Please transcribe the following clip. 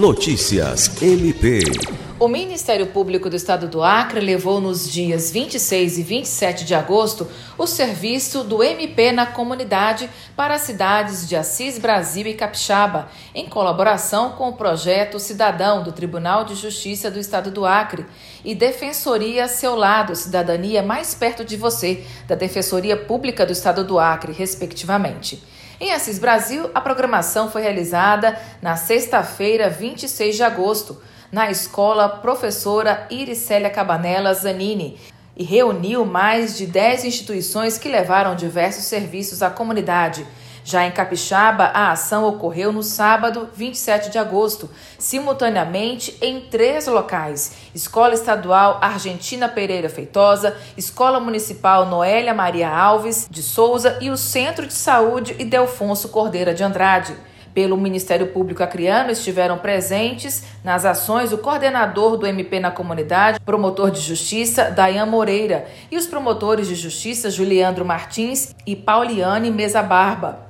Notícias MP. O Ministério Público do Estado do Acre levou nos dias 26 e 27 de agosto o serviço do MP na comunidade para as cidades de Assis Brasil e Capixaba, em colaboração com o projeto Cidadão do Tribunal de Justiça do Estado do Acre e Defensoria Seu Lado, Cidadania Mais Perto de Você, da Defensoria Pública do Estado do Acre, respectivamente. Em Assis Brasil, a programação foi realizada na sexta-feira, 26 de agosto na escola professora Iricélia Cabanela Zanini e reuniu mais de 10 instituições que levaram diversos serviços à comunidade. Já em Capixaba, a ação ocorreu no sábado, 27 de agosto, simultaneamente em três locais: Escola Estadual Argentina Pereira Feitosa, Escola Municipal Noélia Maria Alves de Souza e o Centro de Saúde Idelfonso Cordeira de Andrade pelo Ministério Público Acreano estiveram presentes nas ações o coordenador do MP na comunidade, promotor de justiça Dayan Moreira e os promotores de justiça Juliandro Martins e Pauliane Mesa Barba.